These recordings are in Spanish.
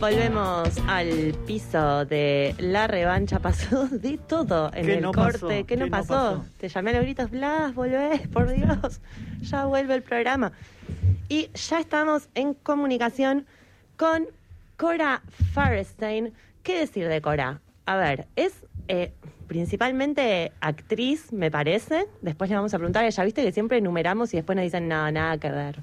Volvemos al piso de la revancha. Pasó de todo en ¿Qué el no corte. pasó? ¿Qué, ¿Qué no no pasó? Te llamé a los gritos, Blas, volvés, por Dios. Ya vuelve el programa. Y ya estamos en comunicación con Cora Farestein. ¿Qué decir de Cora? A ver, es eh, principalmente actriz, me parece. Después le vamos a preguntar. Ya viste que siempre enumeramos y después nos dicen, no, nada que ver.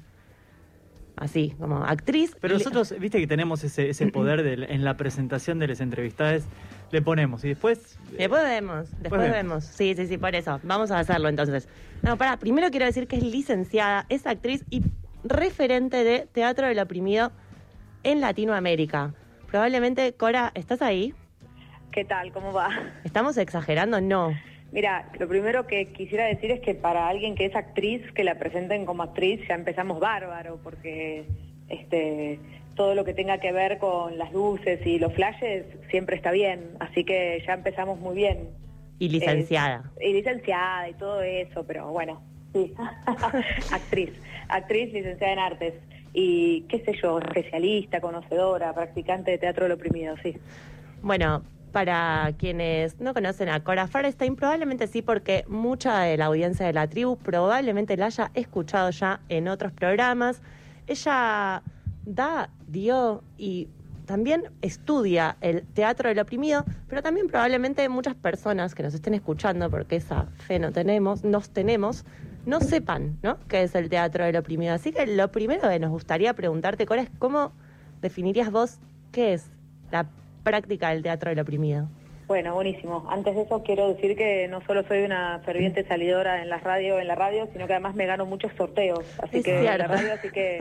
Así, como actriz. Pero nosotros, viste que tenemos ese, ese poder del- en la presentación de las entrevistadas, le ponemos y después... eh, Después vemos, después vemos. vemos. Sí, sí, sí, por eso. Vamos a hacerlo entonces. No, para, primero quiero decir que es licenciada, es actriz y referente de Teatro del Oprimido en Latinoamérica. Probablemente, Cora, ¿estás ahí? ¿Qué tal? ¿Cómo va? ¿Estamos exagerando? No. Mira, lo primero que quisiera decir es que para alguien que es actriz, que la presenten como actriz, ya empezamos bárbaro, porque este todo lo que tenga que ver con las luces y los flashes siempre está bien, así que ya empezamos muy bien. Y licenciada. Eh, y licenciada y todo eso, pero bueno, sí. actriz, actriz licenciada en artes y qué sé yo, especialista, conocedora, practicante de teatro del oprimido, sí. Bueno, para quienes no conocen a Cora Farestein, probablemente sí, porque mucha de la audiencia de la tribu probablemente la haya escuchado ya en otros programas. Ella da, dio y también estudia el teatro del oprimido, pero también probablemente muchas personas que nos estén escuchando, porque esa fe no tenemos, nos tenemos, no sepan, ¿no? qué es el teatro del oprimido. Así que lo primero que nos gustaría preguntarte, Cora, es cómo definirías vos qué es la práctica del teatro del oprimido. Bueno, buenísimo. Antes de eso quiero decir que no solo soy una ferviente salidora en la radio, en la radio, sino que además me gano muchos sorteos, así Es que en la radio, así que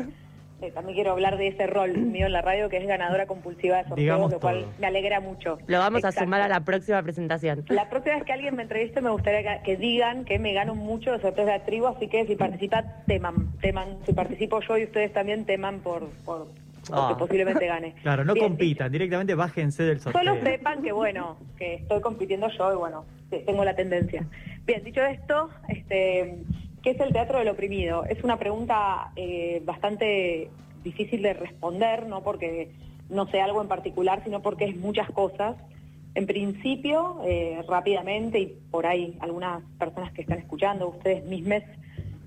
eh, también quiero hablar de ese rol mío en la radio que es ganadora compulsiva de sorteos, Digamos lo cual todo. me alegra mucho. Lo vamos a sumar a la próxima presentación. La próxima vez que alguien me entreviste me gustaría que, que digan que me gano mucho los sorteos de la tribu, así que si participa, teman, teman. Si participo yo y ustedes también teman por, por Ah. posiblemente gane. Claro, no Bien, compitan, directamente bájense del sorteo. Solo sepan que bueno, que estoy compitiendo yo y bueno, tengo la tendencia. Bien, dicho esto, este, ¿qué es el teatro del oprimido? Es una pregunta eh, bastante difícil de responder, no porque no sea algo en particular, sino porque es muchas cosas. En principio, eh, rápidamente, y por ahí algunas personas que están escuchando, ustedes mismos,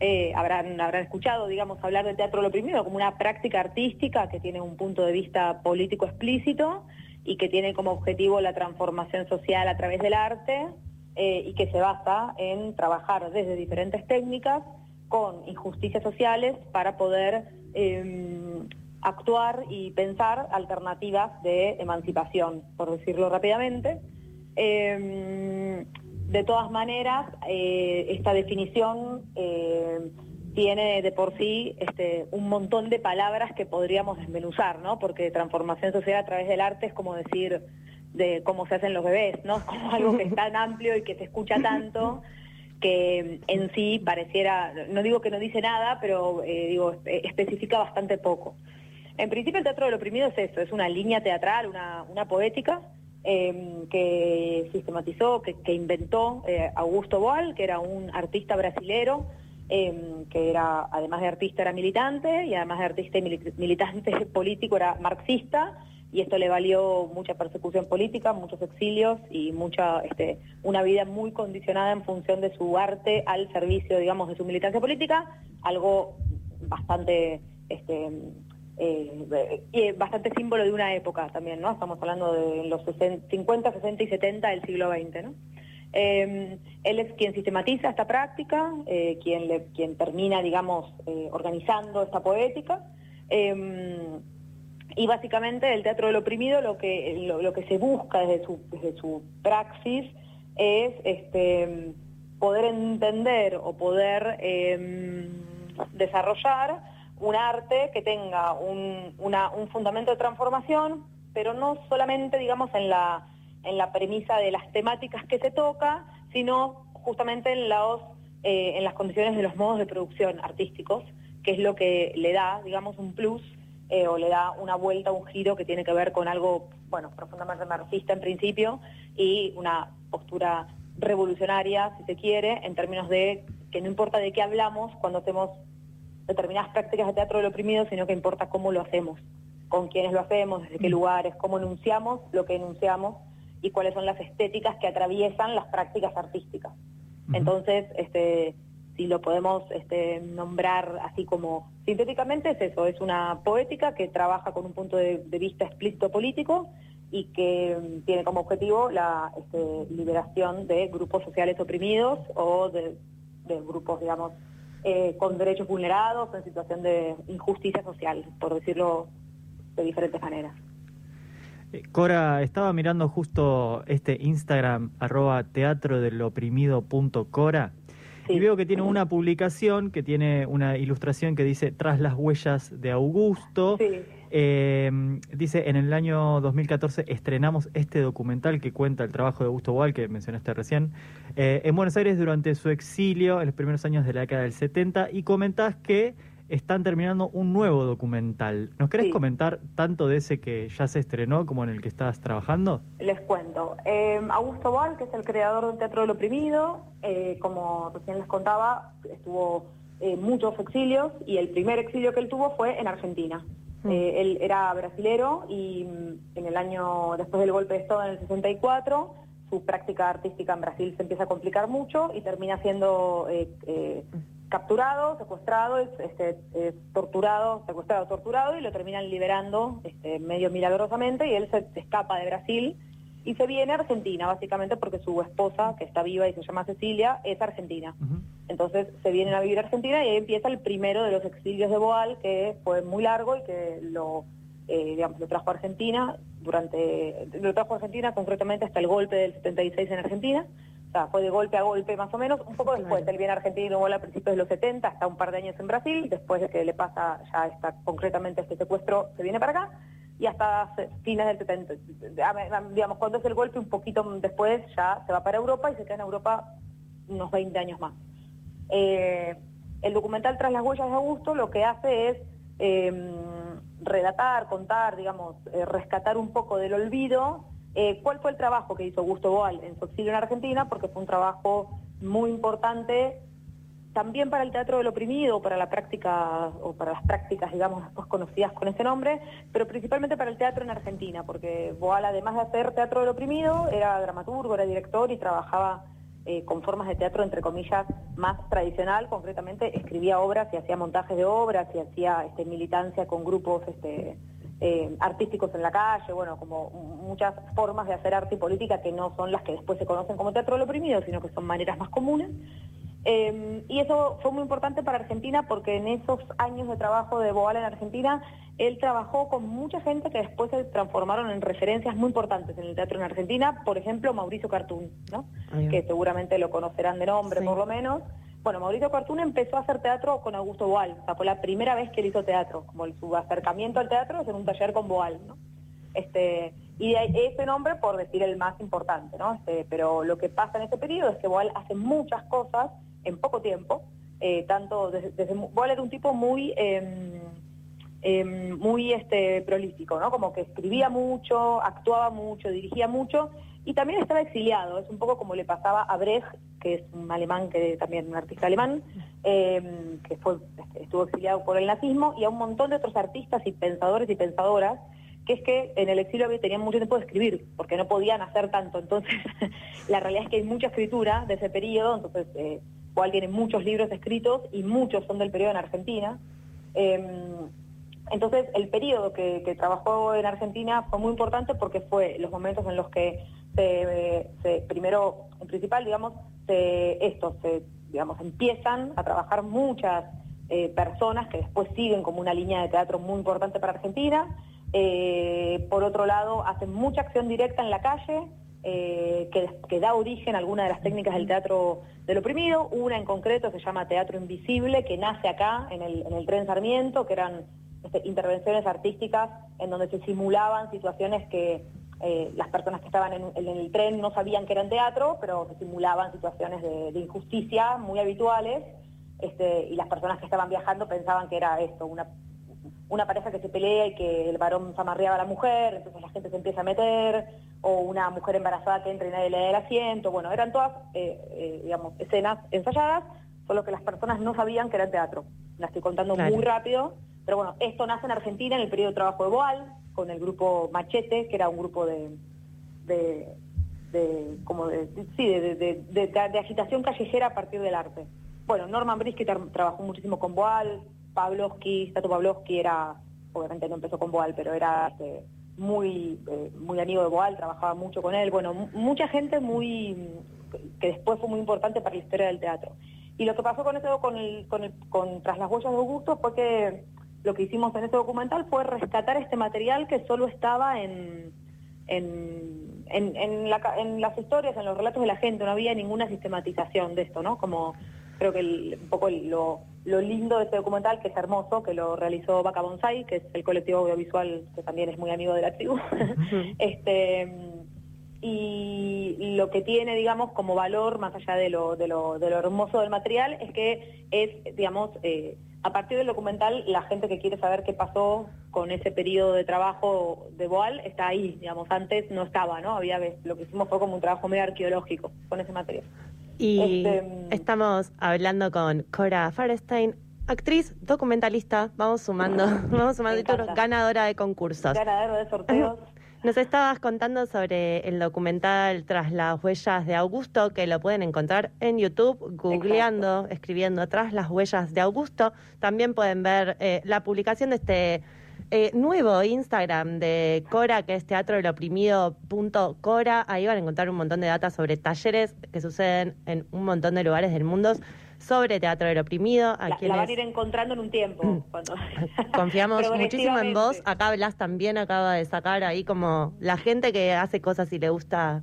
eh, habrán, habrán escuchado, digamos, hablar de teatro del oprimido como una práctica artística que tiene un punto de vista político explícito y que tiene como objetivo la transformación social a través del arte eh, y que se basa en trabajar desde diferentes técnicas con injusticias sociales para poder eh, actuar y pensar alternativas de emancipación, por decirlo rápidamente. Eh, de todas maneras, eh, esta definición eh, tiene de por sí este, un montón de palabras que podríamos desmenuzar, ¿no? Porque transformación social a través del arte es como decir de cómo se hacen los bebés, ¿no? Es como algo que es tan amplio y que se escucha tanto que en sí pareciera, no digo que no dice nada, pero eh, digo, espe- especifica bastante poco. En principio el teatro del oprimido es eso, es una línea teatral, una poética eh, que sistematizó, que, que inventó eh, Augusto Boal, que era un artista brasilero, eh, que era, además de artista, era militante, y además de artista y mili- militante político, era marxista, y esto le valió mucha persecución política, muchos exilios y mucha, este, una vida muy condicionada en función de su arte al servicio, digamos, de su militancia política, algo bastante este, eh, y bastante símbolo de una época también, ¿no? Estamos hablando de los 60, 50, 60 y 70 del siglo XX, ¿no? Eh, él es quien sistematiza esta práctica, eh, quien, quien termina, digamos, eh, organizando esta poética. Eh, y básicamente el teatro del oprimido lo que, lo, que se busca desde su, desde su praxis es este, poder entender o poder eh, desarrollar un arte que tenga un, una- un fundamento de transformación, pero no solamente, digamos, en la, en la premisa de las temáticas que se toca, sino justamente en, los, eh, en las condiciones de los modos de producción artísticos, que es lo que le da, digamos, un plus eh, o le da una vuelta, un giro que tiene que ver con algo, bueno, profundamente marxista en principio y una postura revolucionaria, si se quiere, en términos de que no importa de qué hablamos cuando hacemos determinadas prácticas de teatro del oprimido, sino que importa cómo lo hacemos. con quiénes lo hacemos, desde qué lugares, cómo enunciamos lo que enunciamos y cuáles son las estéticas que atraviesan las prácticas artísticas. Entonces, este, si lo podemos este, nombrar así como sintéticamente, es eso, es una poética que trabaja con un punto de, vista explícito político y que mm, tiene como objetivo la este, liberación de grupos sociales oprimidos o de, grupos, digamos, eh, con derechos vulnerados en situación de injusticia social, por decirlo de diferentes maneras. Eh, Cora, estaba mirando justo este Instagram, arroba teatro del oprimido punto Cora, y veo que tiene una publicación que tiene una ilustración que dice Tras las huellas de Augusto. Eh, dice, en el año 2014 estrenamos este documental que cuenta el trabajo de Augusto Boal, que mencionaste recién, eh, en Buenos Aires durante su exilio en los primeros años de la década del 70 y comentás que están terminando un nuevo documental. ¿Nos querés comentar tanto de ese que ya se estrenó como en el que estás trabajando? Les cuento. Eh, Augusto Boal, que es el creador del Teatro del Oprimido, eh, como recién les contaba, estuvo eh, muchos exilios y el primer exilio que él tuvo fue en Argentina. Mm. él era brasilero y mm, en el año, después del golpe de Estado en el 64, su práctica artística en Brasil se empieza a complicar mucho y termina siendo capturado, secuestrado, este, torturado, secuestrado, torturado y lo terminan liberando este, medio milagrosamente y él se, escapa de Brasil y se viene a Argentina, básicamente porque su esposa, que está viva y se llama Cecilia, es argentina. Entonces se vienen a vivir a Argentina y ahí empieza el primero de los exilios de Boal, que fue muy largo y que lo, eh, digamos, lo trajo a Argentina durante, lo trajo a Argentina concretamente hasta el golpe del 76 en Argentina o sea, fue de golpe a golpe más o menos, un poco después, él viene a Argentina y a principios de los 70, hasta un par de años en Brasil, después de que le pasa ya está concretamente este secuestro, se viene para acá, y hasta fines del 70, digamos, cuando es el golpe, un poquito después ya se va para Europa y se queda en Europa unos 20 años más. Eh, el documental Tras las huellas de Augusto lo que hace es em, relatar, contar, digamos, eh, rescatar un poco del olvido eh, ¿Cuál fue el trabajo que hizo Augusto Boal en su exilio en Argentina? Porque fue un trabajo muy importante también para el teatro del oprimido, para la práctica, o para las prácticas, digamos, después conocidas con ese nombre, pero principalmente para el teatro en Argentina, porque Boal, además de hacer teatro del oprimido, era dramaturgo, era director y trabajaba eh, con formas de teatro, entre comillas, más tradicional, concretamente escribía obras y hacía montajes de obras y hacía este, militancia con grupos este, eh, artísticos en la calle, bueno, como muchas formas de hacer arte y política que no son las que después se conocen como teatro del oprimido, sino que son maneras más comunes. Eh, y eso fue muy importante para Argentina porque en esos años de trabajo de Boal en Argentina, él trabajó con mucha gente que después se transformaron en referencias muy importantes en el teatro en Argentina, por ejemplo Mauricio Cartún, ¿no? que seguramente lo conocerán de nombre por lo menos. Bueno, Mauricio Cartún empezó a hacer teatro con Augusto Boal, o sea, fue la primera vez que él hizo teatro, como su acercamiento al teatro es en un taller con Boal, ¿no? Este, y ese nombre por decir el más importante, ¿no? Este, pero lo que pasa en ese periodo es que Boal hace muchas cosas en poco tiempo, eh, tanto desde, Boal era un tipo muy em, em, muy este prolífico, ¿no? Como que escribía mucho, actuaba mucho, dirigía mucho y también estaba exiliado, es un poco como le pasaba a Brecht, que es un alemán, que también un artista alemán, eh, que fue, este, estuvo exiliado por el nazismo, y a un montón de otros artistas y pensadores y pensadoras, que es que en el exilio tenían mucho tiempo de escribir, porque no podían hacer tanto. Entonces, la realidad es que hay mucha escritura de ese periodo, entonces, eh, tiene muchos libros escritos y muchos son del periodo en Argentina. Em, entonces, el periodo que, trabajó en Argentina fue muy importante porque fue los momentos en los que se, primero, en principal, digamos, se, esto, digamos, empiezan a trabajar muchas eh, personas que después siguen como una línea de teatro muy importante para Argentina. Eh, por otro lado, hacen mucha acción directa en la calle, eh, que, da origen a alguna de las técnicas del teatro del oprimido. Una en concreto se llama Teatro Invisible, que nace acá, en el, en el Tren Sarmiento, que eran este, intervenciones artísticas en donde se simulaban situaciones que eh, las personas que estaban en, el tren no sabían que eran teatro, pero simulaban situaciones de, injusticia muy habituales, este, y las personas que estaban viajando pensaban que era esto, una, una pareja que se pelea y que el varón zamarreaba a la mujer, entonces la gente se empieza a meter, o una mujer embarazada que entra y nadie le da el asiento, bueno, eran todas, eh, eh, digamos, escenas ensayadas, solo que las personas no sabían que eran teatro. La estoy contando muy rápido, Pero bueno, esto nace en Argentina en el periodo de trabajo de Boal, con el grupo Machete, que era un grupo de, de, como de, sí, de, agitación callejera a partir del arte. Bueno, Norman Brisky trabajó muchísimo con Boal, Pavlovsky, Tato Pavlovsky era, obviamente no empezó con Boal, pero era este, muy, eh, muy amigo de Boal, trabajaba mucho con él. Bueno, mucha gente muy que después fue muy importante para la historia del teatro. Y lo que pasó con eso, con, el, con, el, con Tras las huellas de Augusto, fue que lo que hicimos en ese documental fue rescatar este material que solo estaba en, en, en, las historias, en los relatos de la gente, no había ninguna sistematización de esto, ¿no? Como creo que un poco lo, lo, lindo de este documental, que es hermoso, que lo realizó Vaca Bonsai, que es el colectivo audiovisual que también es muy amigo de la tribu, este y lo que tiene, digamos, como valor, más allá de lo, de lo, de lo hermoso del material, es que es, digamos, eh, a partir del documental, la gente que quiere saber qué pasó con ese periodo de trabajo de Boal está ahí, digamos, antes no estaba, ¿no? Había, lo que hicimos fue como un trabajo medio arqueológico con ese material. Y este, estamos hablando con Cora Farestein, actriz, documentalista, vamos sumando, vamos sumando títulos, ganadora de concursos. Ganadora de sorteos. Nos estabas contando sobre el documental Tras las huellas de Augusto, que lo pueden encontrar en YouTube, googleando, escribiendo Tras las huellas de Augusto. También pueden ver eh, la publicación de este eh, nuevo Instagram de Cora, que es teatro del oprimido.cora. Ahí van a encontrar un montón de datos sobre talleres que suceden en un montón de lugares del mundo sobre Teatro del Oprimido. A la, van a ir encontrando en un tiempo. Mm. Confiamos muchísimo en vos. Acá Blas también acaba de sacar ahí como la gente que hace cosas y le gusta,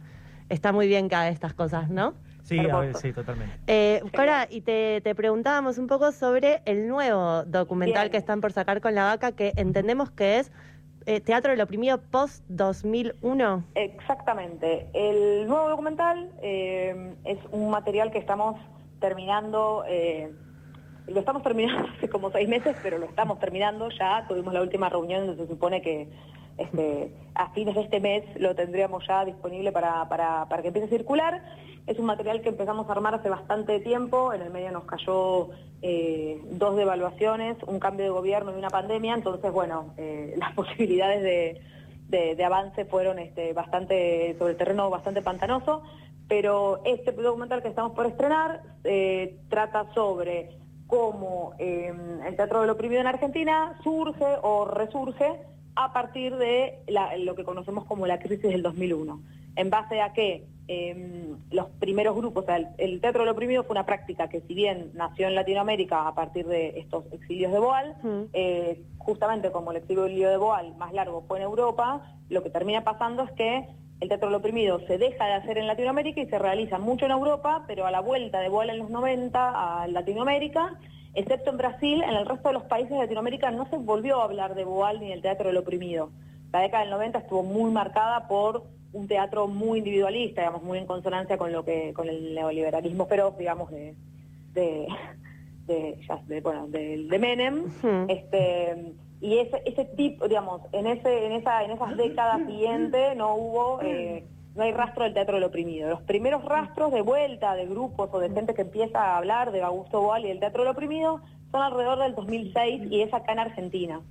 está muy bien cada estas cosas, ¿no? Sí, sí, totalmente. Eh, Cora, y te, preguntábamos un poco sobre el nuevo documental que están por sacar con la vaca, que entendemos que es eh, Teatro del Oprimido post 2001. Exactamente. El nuevo documental eh, es un material que estamos terminando, eh, lo estamos terminando hace como seis meses, pero lo estamos terminando ya, tuvimos la última reunión donde se supone que este, a fines de este mes lo tendríamos ya disponible para, para, para que empiece a circular. Es un material que empezamos a armar hace bastante tiempo, en el medio nos cayó eh, dos devaluaciones, un cambio de gobierno y una pandemia, entonces bueno, eh, las posibilidades de, de, avance fueron este, bastante, sobre el terreno bastante pantanoso, pero este documental que estamos por estrenar eh, trata sobre cómo em, el teatro del oprimido en Argentina surge o resurge a partir de lo que conocemos como la crisis del 2001. En base a que em, los primeros grupos, o sea, el, teatro del oprimido fue una práctica que si bien nació en Latinoamérica a partir de estos exilios de Boal, eh, justamente como el exilio de Boal más largo fue en Europa, lo que termina pasando es que el teatro del oprimido se deja de hacer en Latinoamérica y se realiza mucho en Europa, pero a la vuelta de Boal en los 90 a Latinoamérica, excepto en Brasil, en el resto de los países de Latinoamérica no se volvió a hablar de Boal ni del teatro del oprimido. La década del 90 estuvo muy marcada por un teatro muy individualista, digamos, muy en consonancia con lo que con el neoliberalismo pero digamos, de, de, de, bueno, de, de Menem. este, y ese, ese tipo, digamos, en ese, en esa, en esas décadas siguientes no hubo, eh, no hay rastro del teatro del oprimido. Los primeros rastros de vuelta de grupos o de gente que empieza a hablar de Augusto Boal y del teatro del oprimido son alrededor del 2006 y es acá en Argentina.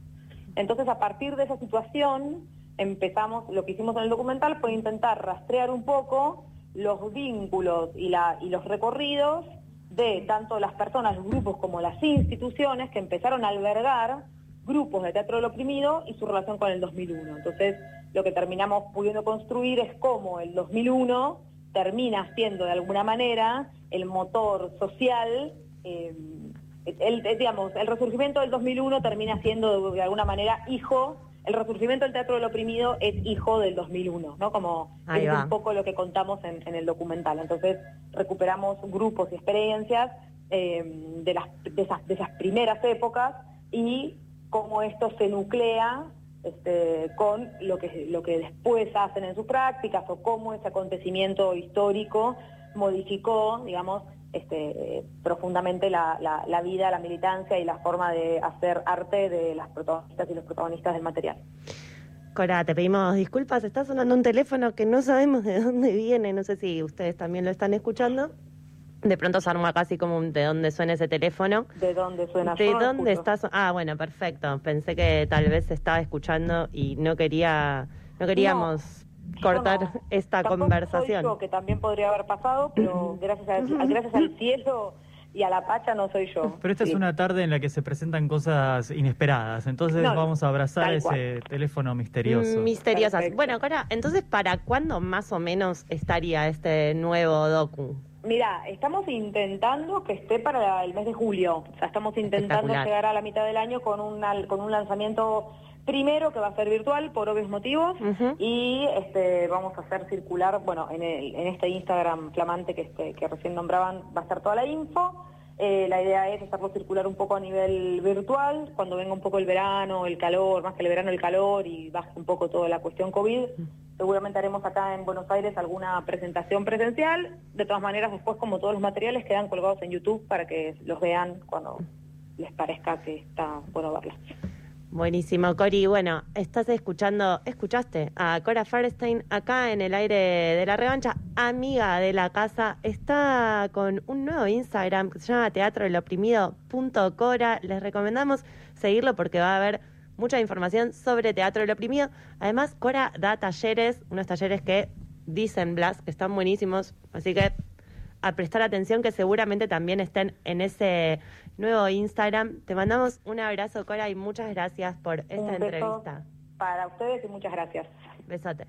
Entonces, a partir de esa situación, empezamos, lo que hicimos en el documental fue intentar rastrear un poco los vínculos y, la, y los recorridos de tanto las personas, los grupos como las instituciones que empezaron a albergar grupos de teatro del oprimido y su relación con el 2001. Entonces, lo que terminamos pudiendo construir es cómo el 2001 termina siendo de alguna manera el motor social, eh, el, digamos, el resurgimiento del 2001 termina siendo de, alguna manera hijo, el resurgimiento del teatro del oprimido es hijo del 2001, ¿no? Como es un poco lo que contamos en, el documental. Entonces, recuperamos grupos y experiencias eh, de, las, de, esas, de esas primeras épocas y cómo esto se nuclea este, con lo que, lo que después hacen en sus prácticas o cómo ese acontecimiento histórico modificó, digamos, este, profundamente la, la, vida, la militancia y la forma de hacer arte de las protagonistas y los protagonistas del material. Cora, te pedimos disculpas, está sonando un teléfono que no sabemos de dónde viene, no sé si ustedes también lo están escuchando. De pronto se arma casi como un, de dónde suena ese teléfono. ¿De dónde suena? ¿De dónde estás? Ah, bueno, perfecto. Pensé que tal vez estaba escuchando y no quería, no queríamos cortar esta conversación. Soy yo, que también podría haber pasado, pero gracias, gracias al cielo y a la pacha no soy yo. Pero esta es una tarde en la que se presentan cosas inesperadas, entonces vamos a abrazar ese teléfono misterioso. Misteriosas. Bueno, Cora, entonces, ¿para cuándo más o menos estaría este nuevo docu? Mira, estamos intentando que esté para el mes de julio. O sea, estamos intentando llegar a la mitad del año con un, con un lanzamiento primero que va a ser virtual por obvios motivos y este, vamos a hacer circular, bueno, en, en este Instagram flamante que, este, que recién nombraban va a estar toda la info. Eh, la idea es hacerlo circular un poco a nivel virtual, cuando venga un poco el verano, el calor, más que el verano el calor y baje un poco toda la cuestión COVID. Seguramente haremos acá en Buenos Aires alguna presentación presencial. De todas maneras, después como todos los materiales quedan colgados en YouTube para que los vean cuando les parezca que está bueno verlos. Buenísimo, Cori. Bueno, estás escuchando, escuchaste a Cora Farstein acá en el aire de la revancha, amiga de la casa. Está con un nuevo Instagram que se llama teatrodeloprimido.cora. Les recomendamos seguirlo porque va a haber mucha información sobre Teatro del Oprimido. Además, Cora da talleres, unos talleres que dicen Blas que están buenísimos. Así que a prestar atención que seguramente también estén en ese nuevo Instagram. Te mandamos un abrazo, Cora, y muchas gracias por esta entrevista. Para ustedes y muchas gracias. Besote.